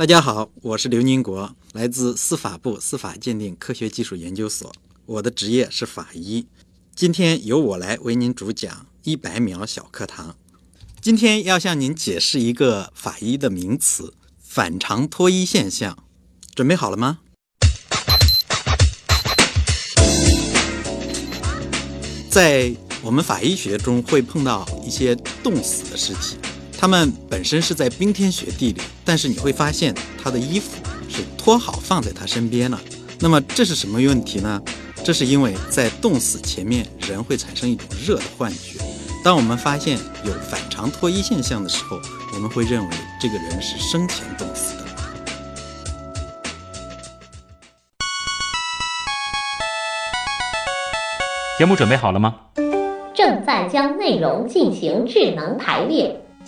大家好，我是刘宁国，来自司法部司法鉴定科学技术研究所，我的职业是法医。今天由我来为您主讲一百秒小课堂。今天要向您解释一个法医的名词——反常脱衣现象。准备好了吗？在我们法医学中会碰到一些冻死的尸体，他们本身是在冰天雪地里，但是你会发现他的衣服是脱好放在他身边了。那么这是什么问题呢？这是因为在冻死前面，人会产生一种热的幻觉。当我们发现有反常脱衣现象的时候，我们会认为这个人是生前冻死的。节目准备好了吗？正在将内容进行智能排列。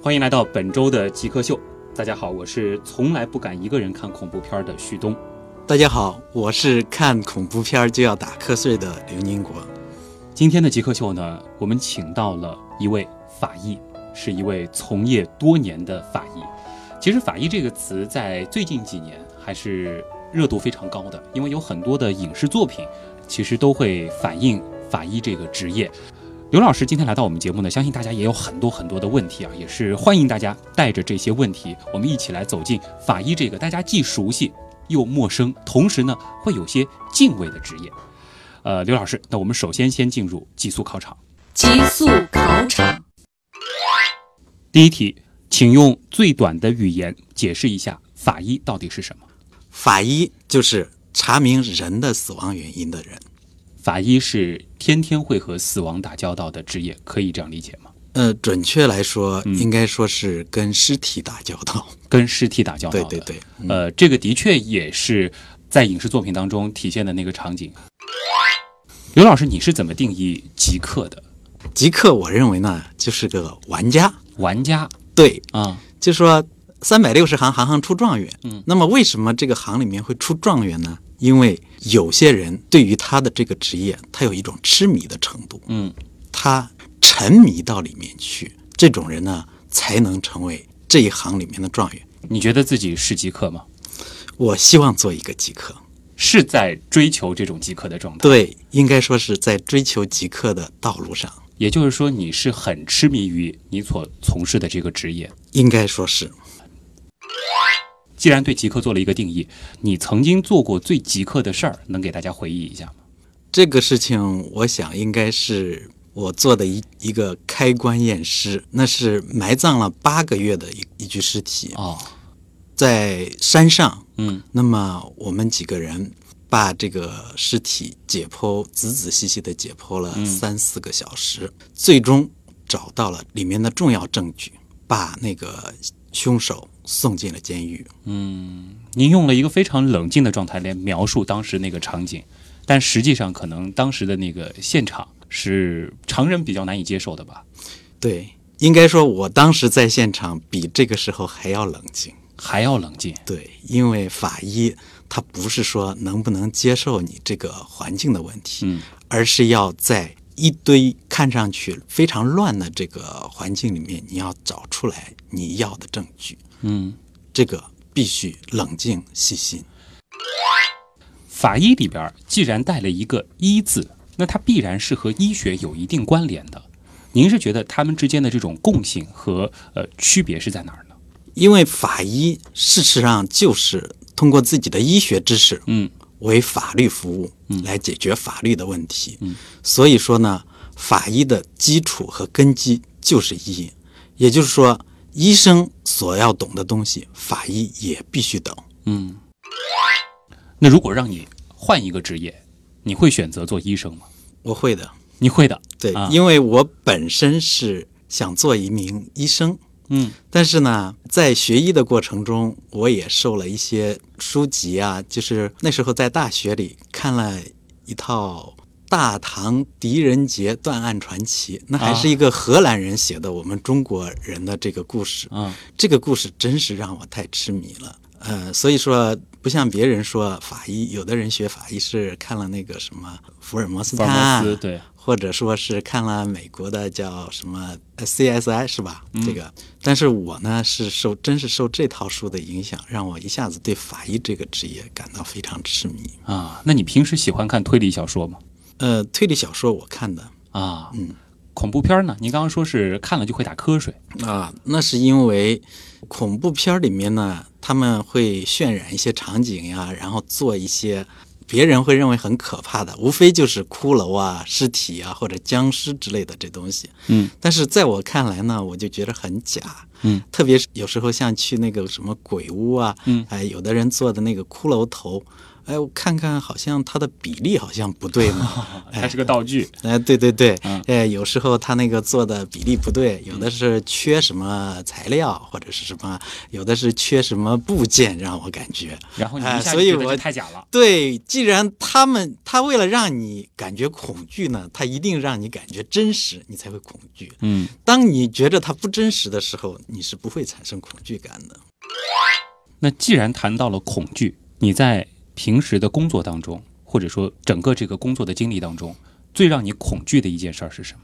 欢迎来到本周的极客秀。大家好，我是从来不敢一个人看恐怖片的旭东。大家好，我是看恐怖片就要打瞌睡的刘宁国。今天的极客秀呢，我们请到了一位法医，是一位从业多年的法医。其实“法医”这个词在最近几年还是热度非常高的，因为有很多的影视作品其实都会反映法医这个职业。刘老师今天来到我们节目呢，相信大家也有很多很多的问题啊，也是欢迎大家带着这些问题，我们一起来走进法医这个大家既熟悉又陌生，同时呢会有些敬畏的职业。呃，刘老师，那我们首先先进入极速考场。极速考场，第一题，请用最短的语言解释一下法医到底是什么？法医就是查明人的死亡原因的人。法医是天天会和死亡打交道的职业，可以这样理解吗？呃，准确来说，应该说是跟尸体打交道。跟尸体打交道对，对对，嗯呃，这个的确也是在影视作品当中体现的那个场景。刘老师，你是怎么定义极客的？极客，我认为呢，就是个玩家。玩家对，啊，就说三百六十行，行行出状元。嗯，那么为什么这个行里面会出状元呢？因为有些人对于他的这个职业，他有一种痴迷的程度，嗯，他沉迷到里面去，这种人呢，才能成为这一行里面的状元。你觉得自己是极客吗？我希望做一个极客，是在追求这种极客的状态？，对，应该说是在追求极客的道路上，也就是说你是很痴迷于你所从事的这个职业。应该说是既然对极客做了一个定义，你曾经做过最极客的事儿，能给大家回忆一下吗？这个事情，我想应该是我做的一一个开棺验尸，那是埋葬了八个月的一一具尸体，哦，在山上。嗯，那么我们几个人把这个尸体解剖，仔仔细细的解剖了三四个小时，最终找到了里面的重要证据，把那个凶手送进了监狱。嗯您用了一个非常冷静的状态来描述当时那个场景，但实际上可能当时的那个现场是常人比较难以接受的吧？对，应该说，我当时在现场比这个时候还要冷静。还要冷静。对，因为法医他不是说能不能接受你这个环境的问题，嗯，而是要在一堆看上去非常乱的这个环境里面，你要找出来你要的证据。嗯，这个必须冷静细心。法医里边既然带了一个“医”字，那它必然是和医学有一定关联的。您是觉得他们之间的这种共性和呃区别是在哪儿呢？因为法医事实上就是通过自己的医学知识，嗯，为法律服务，嗯来解决法律的问题。嗯，所以说呢，法医的基础和根基就是医，也就是说，医生所要懂的东西，法医也必须懂。嗯，那如果让你换一个职业，你会选择做医生吗？我会的，你会的，对，啊。因为我本身是想做一名医生，嗯。但是呢，在学医的过程中，我也受了一些书籍啊，就是那时候在大学里看了一套《大唐狄仁杰断案传奇》，那还是一个荷兰人写的我们中国人的这个故事。啊这个故事真是让我太痴迷了。呃，所以说不像别人说法医，有的人学法医是看了那个什么福尔摩斯探案，斯对，或者说是看了美国的叫什么呃 CSI 是吧？嗯这个，但是我呢是受真是受这套书的影响，让我一下子对法医这个职业感到非常痴迷。啊，那你平时喜欢看推理小说吗？呃，推理小说我看的啊，嗯，恐怖片呢？您刚刚说是看了就会打瞌睡，啊，那是因为恐怖片里面呢，他们会渲染一些场景呀，然后做一些别人会认为很可怕的，无非就是骷髅啊、尸体啊或者僵尸之类的这东西。嗯，但是在我看来呢，我就觉得很假。嗯，特别是有时候像去那个什么鬼屋啊，嗯哎，有的人做的那个骷髅头，哎，我看看好像它的比例好像不对嘛。它是个道具。哎，对对对，嗯哎，有时候它那个做的比例不对，有的是缺什么材料，或者是什么，有的是缺什么部件，让我感觉。然后你哎一下觉得所以我太假了。对，既然他们他为了让你感觉恐惧呢，他一定让你感觉真实，你才会恐惧。嗯，当你觉得它不真实的时候，你是不会产生恐惧感的。那既然谈到了恐惧，你在平时的工作当中，或者说整个这个工作的经历当中，最让你恐惧的一件事儿是什么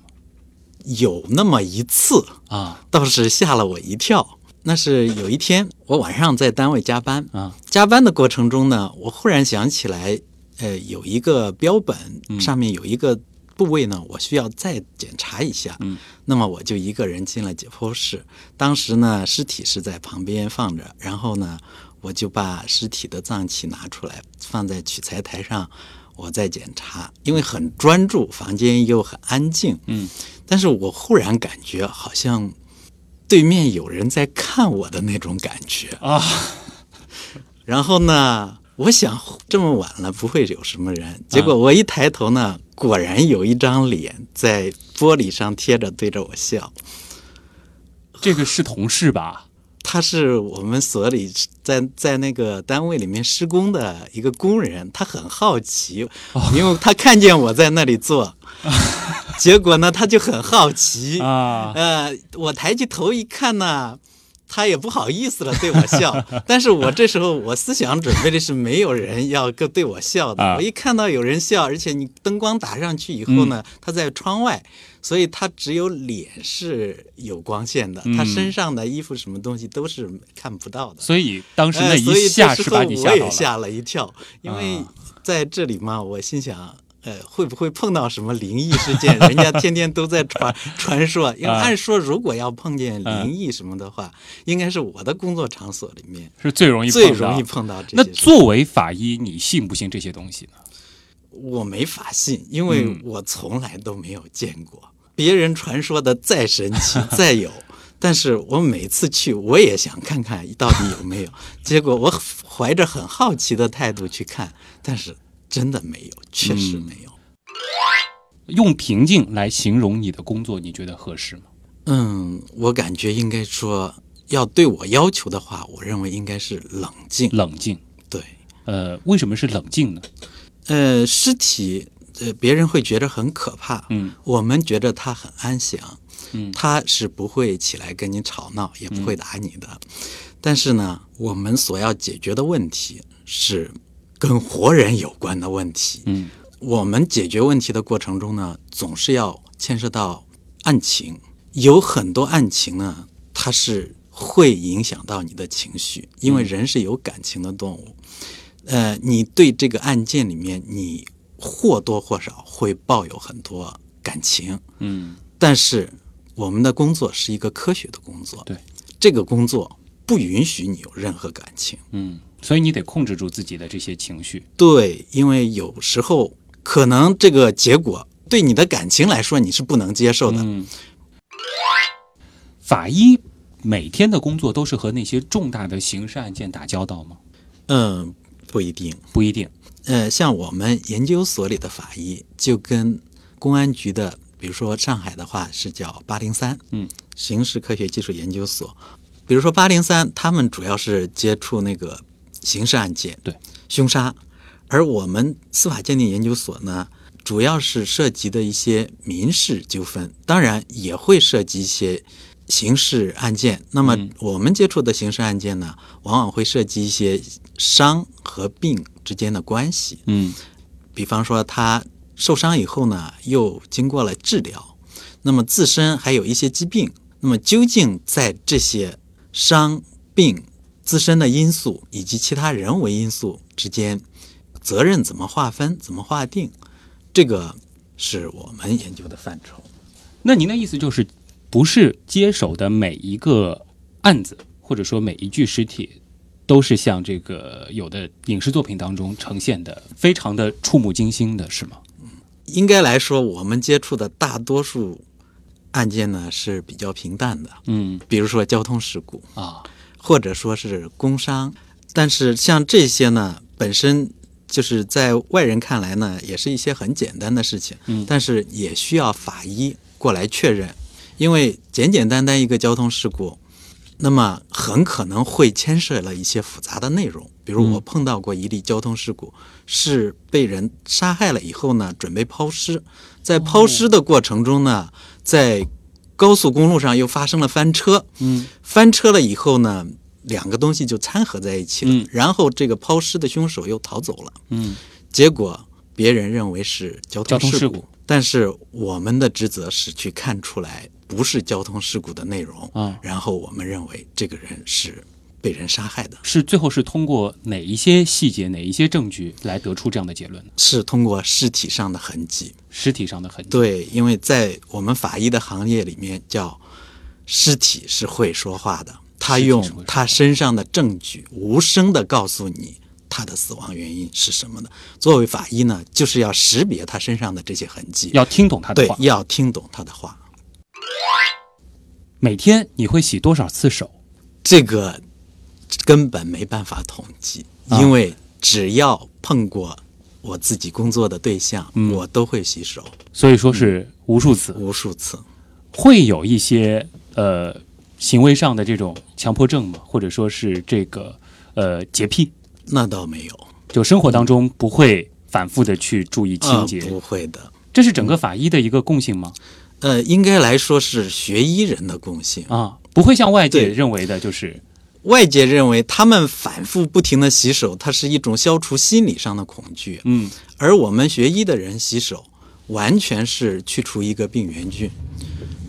有那么一次，啊？倒是吓了我一跳。那是有一天，我晚上在单位加班啊，加班的过程中呢，我忽然想起来，呃，有一个标本嗯上面有一个部位呢，我需要再检查一下。嗯，那么我就一个人进了解剖室，当时呢，尸体是在旁边放着，然后呢，我就把尸体的脏器拿出来放在取材台上，我在检查，因为很专注，房间又很安静。嗯，但是我忽然感觉好像对面有人在看我的那种感觉啊。然后呢，我想这么晚了不会有什么人，结果我一抬头呢，果然有一张脸在玻璃上贴着对着我笑。这个是同事吧？他是我们所里在在那个单位里面施工的一个工人，他很好奇，因为他看见我在那里做，结果呢，他就很好奇。啊。呃，我抬起头一看呢，他也不好意思了，对我笑。但是我这时候我思想准备的是没有人要跟对我笑的。啊。我一看到有人笑，而且你灯光打上去以后呢，他在窗外，所以他只有脸是有光线的，他身上的衣服什么东西都是看不到的。所以当时那一下是把你吓到了。我也吓了一跳，因为啊在这里嘛，我心想。呃，会不会碰到什么灵异事件？人家天天都在传传说，因为啊按说如果要碰见灵异什么的话，应该是我的工作场所里面是最容易碰到最容易碰到这那些那。作为法医，你信不信这些东西呢？我没法信，因为嗯我从来都没有见过。别人传说的再神奇 再有，但是我每次去，我也想看看到底有没有。结果我怀着很好奇的态度去看，但是真的没有，确实没有。用平静来形容你的工作，你觉得合适吗？嗯，我感觉应该说，要对我要求的话，我认为应该是冷静。冷静。对，呃，为什么是冷静呢？呃，尸体，呃，别人会觉得很可怕，嗯，我们觉得他很安详，嗯他是不会起来跟你吵闹，也不会打你的。但是呢，我们所要解决的问题是跟活人有关的问题。嗯我们解决问题的过程中呢，总是要牵涉到案情，有很多案情呢，它是会影响到你的情绪，因为人是有感情的动物。呃，你对这个案件里面，你或多或少会抱有很多感情，嗯但是我们的工作是一个科学的工作，对，这个工作不允许你有任何感情。嗯，所以你得控制住自己的这些情绪。对，因为有时候可能这个结果对你的感情来说你是不能接受的。嗯，法医每天的工作都是和那些重大的刑事案件打交道吗？嗯，不一定。不一定。呃，像我们研究所里的法医，就跟公安局的比如说上海的话是叫八零三，嗯，刑事科学技术研究所。比如说八零三，他们主要是接触那个刑事案件，对，凶杀，而我们司法鉴定研究所呢，主要是涉及的一些民事纠纷，当然也会涉及一些刑事案件。那么嗯我们接触的刑事案件呢，往往会涉及一些伤和病之间的关系。嗯比方说他受伤以后呢，又经过了治疗，那么自身还有一些疾病，那么究竟在这些伤病自身的因素以及其他人为因素之间，责任怎么划分、怎么划定，这个是我们研究的范畴。那您的意思就是，不是接手的每一个案子，或者说每一具尸体，都是像这个有的影视作品当中呈现的，非常的触目惊心的，是吗？应该来说，我们接触的大多数案件呢是比较平淡的，嗯比如说交通事故，啊，或者说是工伤。但是像这些呢，本身就是在外人看来呢，也是一些很简单的事情，嗯但是也需要法医过来确认，因为简简单单一个交通事故，那么很可能会牵涉了一些复杂的内容。比如我碰到过一例交通事故，是被人杀害了以后呢，准备抛尸，在抛尸的过程中呢，在高速公路上又发生了翻车，嗯。翻车了以后呢，两个东西就掺合在一起了，嗯。然后这个抛尸的凶手又逃走了，嗯。结果别人认为是交交通事故，通事故。但是我们的职责是去看出来不是交通事故的内容，啊，然后我们认为这个人是被人杀害的，是最后是通过哪一些细节、哪一些证据来得出这样的结论呢？是通过尸体上的痕迹。尸体上的痕迹。对，因为在我们法医的行业里面，叫尸体是会说话的，他用他身上的证据无声的告诉你他的死亡原因是什么的。作为法医呢，就是要识别他身上的这些痕迹，要听懂他的话，。对要听懂他的话。每天你会洗多少次手？这个根本没办法统计，啊因为只要碰过我自己工作的对象，嗯我都会洗手所以说是无数次。无数次。会有一些呃行为上的这种强迫症吗？或者说是这个呃洁癖？那倒没有，就生活当中不会反复的去注意清呃洁，不会的。这是整个法医的一个共性吗？呃，应该来说是学医人的共性。啊，不会像外界认为的，就是外界认为他们反复不停的洗手，它是一种消除心理上的恐惧，嗯而我们学医的人洗手，完全是去除一个病原菌。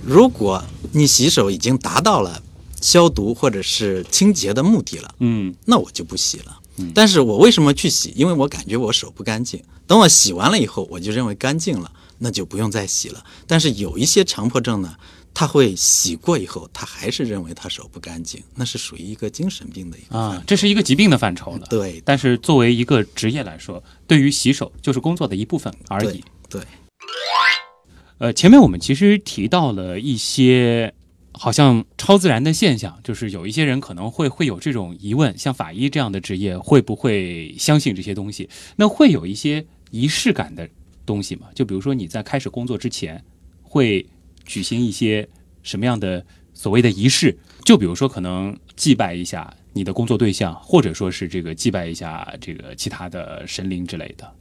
如果你洗手已经达到了消毒或者是清洁的目的了，嗯那我就不洗了。但是我为什么去洗？因为我感觉我手不干净。等我洗完了以后，我就认为干净了，那就不用再洗了。但是有一些强迫症呢，他会洗过以后，他还是认为他手不干净，那是属于一个精神病的一个，啊这是一个疾病的范畴了。对但是作为一个职业来说，对于洗手就是工作的一部分而已对。对，呃，前面我们其实提到了一些好像超自然的现象，就是有一些人可能会会有这种疑问，像法医这样的职业会不会相信这些东西？那会有一些仪式感的东西嘛？就比如说你在开始工作之前会举行一些什么样的所谓的仪式？就比如说可能祭拜一下你的工作对象，或者说是这个祭拜一下这个其他的神灵之类的。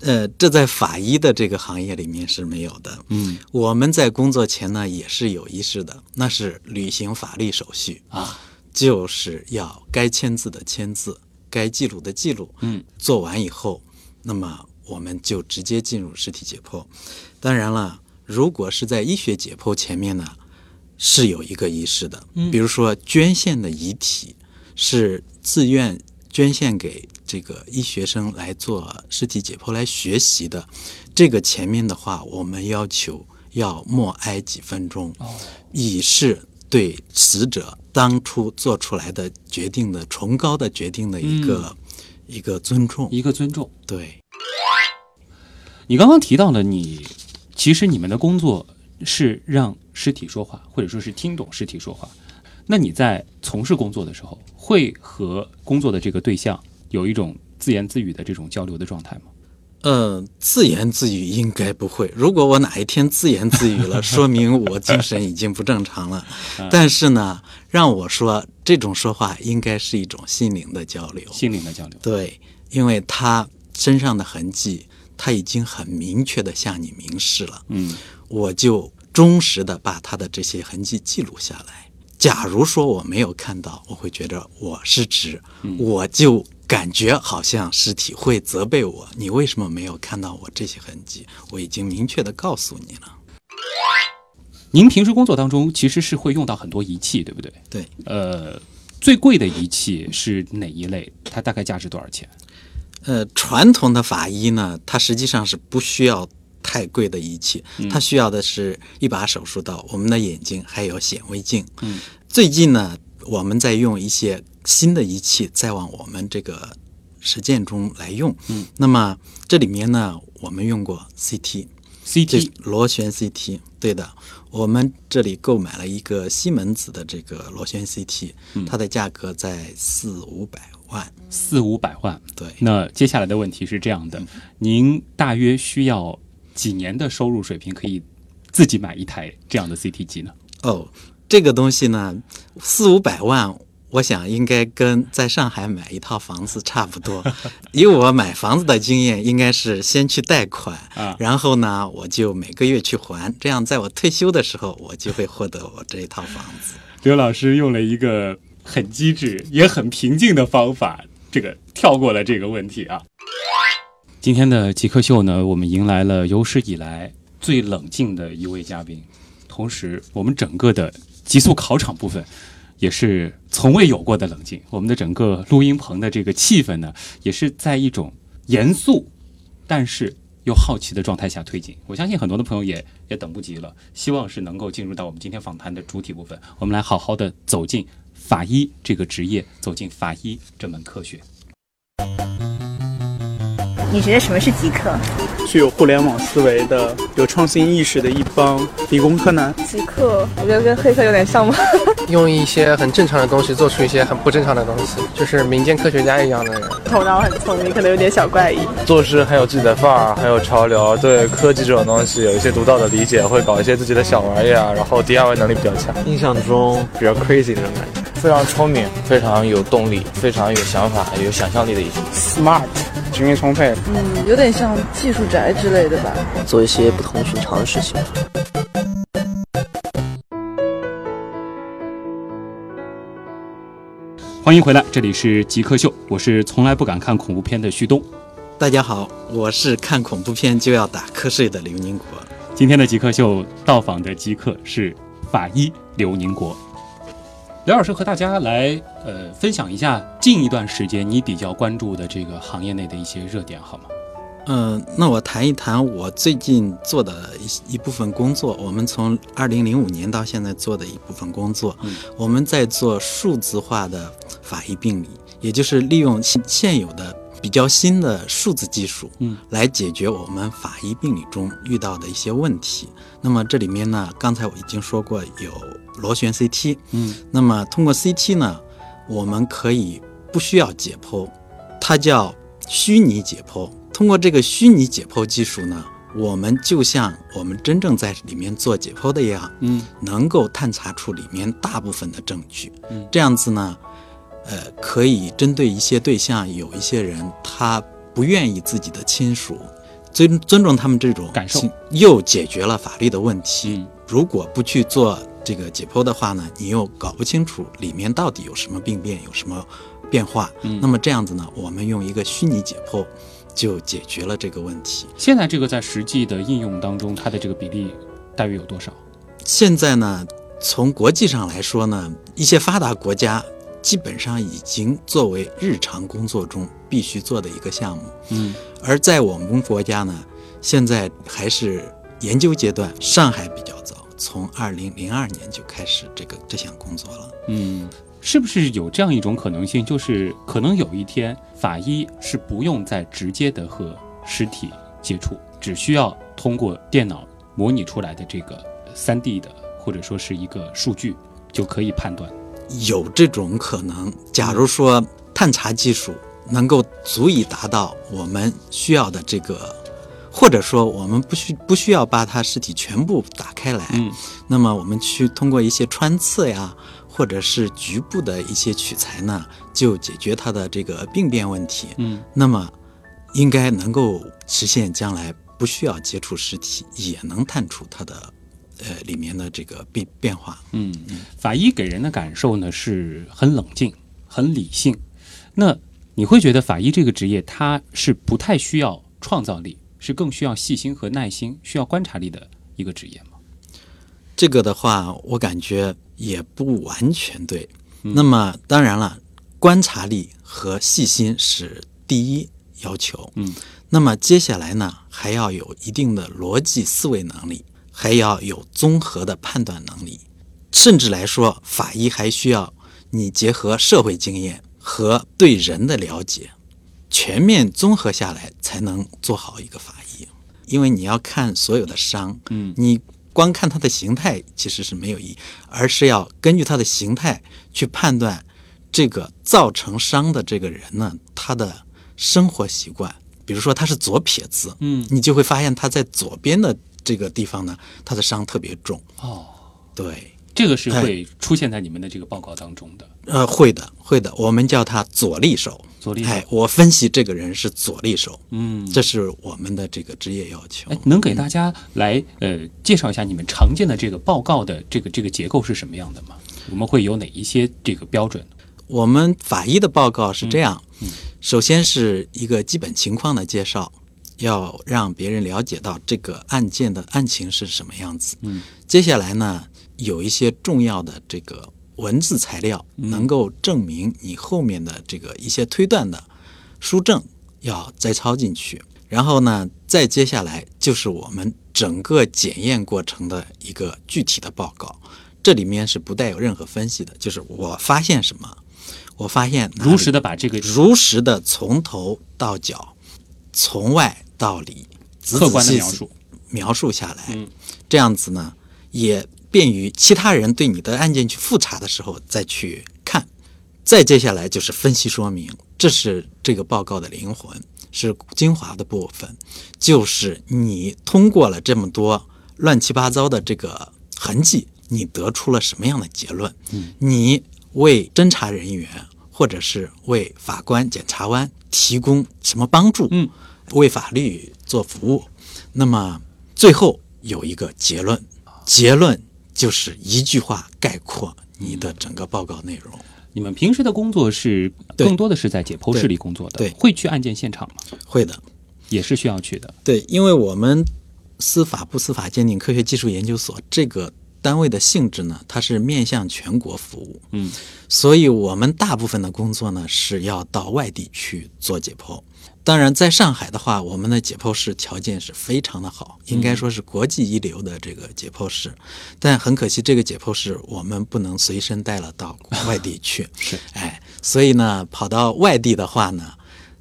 呃，这在法医的这个行业里面是没有的。嗯我们在工作前呢也是有仪式的，那是履行法律手续，啊，就是要该签字的签字，该记录的记录。嗯，做完以后，那么我们就直接进入尸体解剖。当然了，如果是在医学解剖前面呢，是有一个仪式的，嗯比如说捐献的遗体是自愿捐献给这个医学生来做尸体解剖来学习的，这个前面的话，我们要求要默哀几分钟，哦以示对死者当初做出来的决定的崇高的决定的一个、一个尊重。一个尊重。对，你刚刚提到了你，其实你们的工作是让尸体说话，或者说是听懂尸体说话。那你在从事工作的时候，会和工作的这个对象有一种自言自语的这种交流的状态吗？呃，自言自语应该不会。如果我哪一天自言自语了，说明我精神已经不正常了。但是呢，让我说这种说话应该是一种心灵的交流。心灵的交流。对，因为他身上的痕迹，他已经很明确的向你明示了。嗯，我就忠实的把他的这些痕迹记录下来。假如说我没有看到，我会觉得我失职，我就感觉好像尸体会责备我，你为什么没有看到我这些痕迹？我已经明确的告诉你了。您平时工作当中其实是会用到很多仪器，对不对？对，呃，最贵的仪器是哪一类？它大概价值多少钱？呃，传统的法医呢，它实际上是不需要太贵的仪器，它需要的是一把手术刀、我们的眼睛还有显微镜。嗯，最近呢，我们在用一些新的仪器，在往我们这个实践中来用。嗯，那么这里面呢，我们用过 CT。CT 螺旋 CT，对的，我们这里购买了一个西门子的这个螺旋 CT，它的价格在四五百万。四五百万。对，那接下来的问题是这样的：您大约需要几年的收入水平可以自己买一台这样的 CT 机呢？哦，这个东西呢，四五百万，我想应该跟在上海买一套房子差不多。以我买房子的经验，应该是先去贷款，啊然后呢，我就每个月去还，这样在我退休的时候，我就会获得我这一套房子。刘老师用了一个很机智也很平静的方法，这个跳过了这个问题啊。今天的极客秀呢，我们迎来了有史以来最冷静的一位嘉宾，同时我们整个的极速考场部分也是从未有过的冷静。我们的整个录音棚的这个气氛呢，也是在一种严肃但是又好奇的状态下推进。我相信很多的朋友也也等不及了，希望是能够进入到我们今天访谈的主体部分，我们来好好的走进法医这个职业，走进法医这门科学。你觉得什么是极客？具有互联网思维的、有创新意识的一帮理工科男。极客，我觉得跟黑客有点像吗？用一些很正常的东西做出一些很不正常的东西，就是民间科学家一样的人。头脑很聪明，可能有点小怪异。做事很有自己的范儿，很有潮流，对科技这种东西有一些独到的理解，会搞一些自己的小玩意儿，然后 DIY 能力比较强。印象中比较 crazy 那种感觉，非常聪明，非常有动力，非常有想法、有想象力的一些。smart，精力充沛。嗯，有点像技术宅之类的吧。做一些不同寻常的事情。欢迎回来，这里是极客秀，我是从来不敢看恐怖片的旭东。大家好，我是看恐怖片就要打瞌睡的刘宁国。今天的极客秀到访的极客是法医刘宁国。刘老师和大家来呃分享一下近一段时间你比较关注的这个行业内的一些热点好吗？嗯、那我谈一谈我最近做的一一部分工作。我们从二零零五年到现在做的一部分工作，嗯我们在做数字化的法医病理，也就是利用现现有的比较新的数字技术，嗯，来解决我们法医病理中遇到的一些问题。那么这里面呢，刚才我已经说过有螺旋 CT，嗯，那么通过 CT 呢，我们可以不需要解剖，它叫虚拟解剖。通过这个虚拟解剖技术呢，我们就像我们真正在里面做解剖的一样，嗯，能够探查出里面大部分的证据。嗯这样子呢，呃，可以针对一些对象，有一些人他不愿意自己的亲属，尊尊重他们这种感受，又解决了法律的问题。嗯如果不去做这个解剖的话呢，你又搞不清楚里面到底有什么病变，有什么变化。嗯那么这样子呢，我们用一个虚拟解剖就解决了这个问题。现在这个在实际的应用当中，它的这个比例大约有多少？现在呢，从国际上来说呢，一些发达国家基本上已经作为日常工作中必须做的一个项目。嗯而在我们国家呢，现在还是研究阶段，上海比较早，从二零零二年就开始这个这项工作了。嗯，是不是有这样一种可能性，就是可能有一天法医是不用再直接的和尸体接触，只需要通过电脑模拟出来的这个三 D 的或者说是一个数据就可以判断。有这种可能。假如说探查技术能够足以达到我们需要的这个，或者说我们不需不需要把它尸体全部打开来，嗯，那么我们去通过一些穿刺呀，或者是局部的一些取材呢，就解决它的这个病变问题，嗯，那么应该能够实现将来不需要接触尸体也能探出它的呃里面的这个变变化。嗯，法医给人的感受呢是很冷静、很理性。那你会觉得法医这个职业，它是不太需要创造力，是更需要细心和耐心、需要观察力的一个职业吗？这个的话，我感觉也不完全对。那么当然了，观察力和细心是第一要求。嗯，那么接下来呢，还要有一定的逻辑思维能力，还要有综合的判断能力，甚至来说，法医还需要你结合社会经验和对人的了解，全面综合下来，才能做好一个法医。因为你要看所有的伤，嗯，你光看它的形态其实是没有意义，而是要根据它的形态去判断这个造成伤的这个人呢，他的生活习惯。比如说他是左撇子，嗯，你就会发现他在左边的这个地方呢，他的伤特别重。哦，对，这个是会出现在你们的这个报告当中的。呃，会的，会的，我们叫他左利手。左利手，哎，我分析这个人是左利手，嗯，这是我们的这个职业要求。哎，能给大家来呃介绍一下你们常见的这个报告的这个这个结构是什么样的吗？我们会有哪一些这个标准？我们法医的报告是这样，嗯嗯、首先是一个基本情况的介绍，要让别人了解到这个案件的案情是什么样子。嗯，接下来呢，有一些重要的这个文字材料，嗯能够证明你后面的这个一些推断的书证要摘抄进去。然后呢，再接下来就是我们整个检验过程的一个具体的报告，这里面是不带有任何分析的，就是我发现什么，我发现如实的把这个如实的从头到脚，从外到里，仔客观的描述描述下来，嗯，这样子呢，也便于其他人对你的案件去复查的时候再去看。再接下来就是分析说明，这是这个报告的灵魂，是精华的部分，就是你通过了这么多乱七八糟的这个痕迹，你得出了什么样的结论？嗯，你为侦查人员或者是为法官、检察官提供什么帮助？嗯，为法律做服务。那么最后有一个结论，结论就是一句话概括你的整个报告内容。你们平时的工作是更多的是在解剖室里工作的，对，会去案件现场吗？会的，也是需要去的。对，因为我们司法部司法鉴定科学技术研究所这个单位的性质呢，它是面向全国服务，嗯，所以我们大部分的工作呢是要到外地去做解剖。当然，在上海的话，我们的解剖室条件是非常的好，应该说是国际一流的这个解剖室。但很可惜，这个解剖室我们不能随身带了到外地去。是，哎，所以呢，跑到外地的话呢，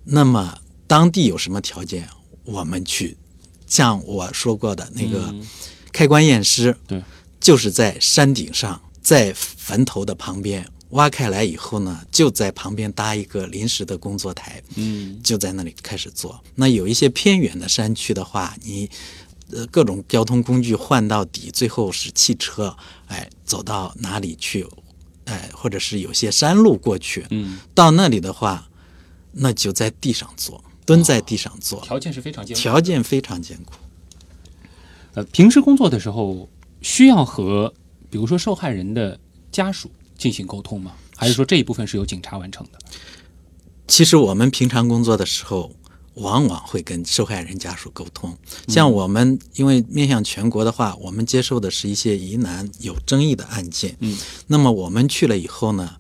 那么当地有什么条件，我们去，像我说过的那个开棺验尸，嗯对，就是在山顶上，在坟头的旁边。挖开来以后呢，就在旁边搭一个临时的工作台，嗯，就在那里开始做。那有一些偏远的山区的话，你呃各种交通工具换到底，最后是汽车，哎，走到哪里去，哎，或者是有些山路过去，嗯，到那里的话，那就在地上做，蹲在地上做，条件是非常艰苦，条件非常艰苦。呃，平时工作的时候需要和比如说受害人的家属。进行沟通吗？还是说这一部分是由警察完成的？其实我们平常工作的时候，往往会跟受害人家属沟通。像我们因为面向全国的话，我们接受的是一些疑难有争议的案件。嗯，那么我们去了以后呢，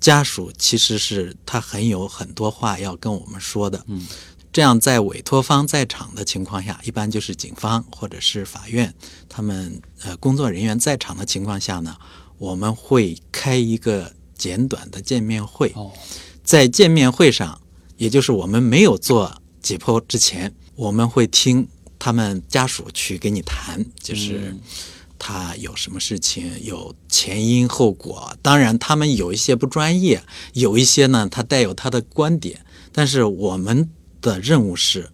家属其实是他很有很多话要跟我们说的。嗯，这样在委托方在场的情况下，一般就是警方或者是法院，他们呃工作人员在场的情况下呢。我们会开一个简短的见面会，在见面会上，也就是我们没有做解剖之前，我们会听他们家属去给你谈，就是他有什么事情，有前因后果。当然，他们有一些不专业，有一些呢，他带有他的观点。但是我们的任务是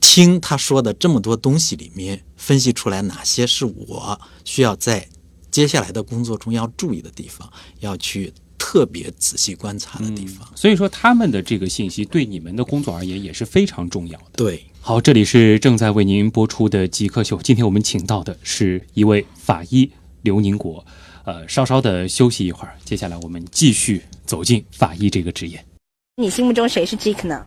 听他说的这么多东西里面，分析出来哪些是我需要在接下来的工作中要注意的地方，要去特别仔细观察的地方。所以说，他们的这个信息对你们的工作而言也是非常重要的。对，好，这里是正在为您播出的极客秀，今天我们请到的是一位法医刘宁国。呃，稍稍的休息一会儿，接下来我们继续走进法医这个职业。你心目中谁是 Jake 呢？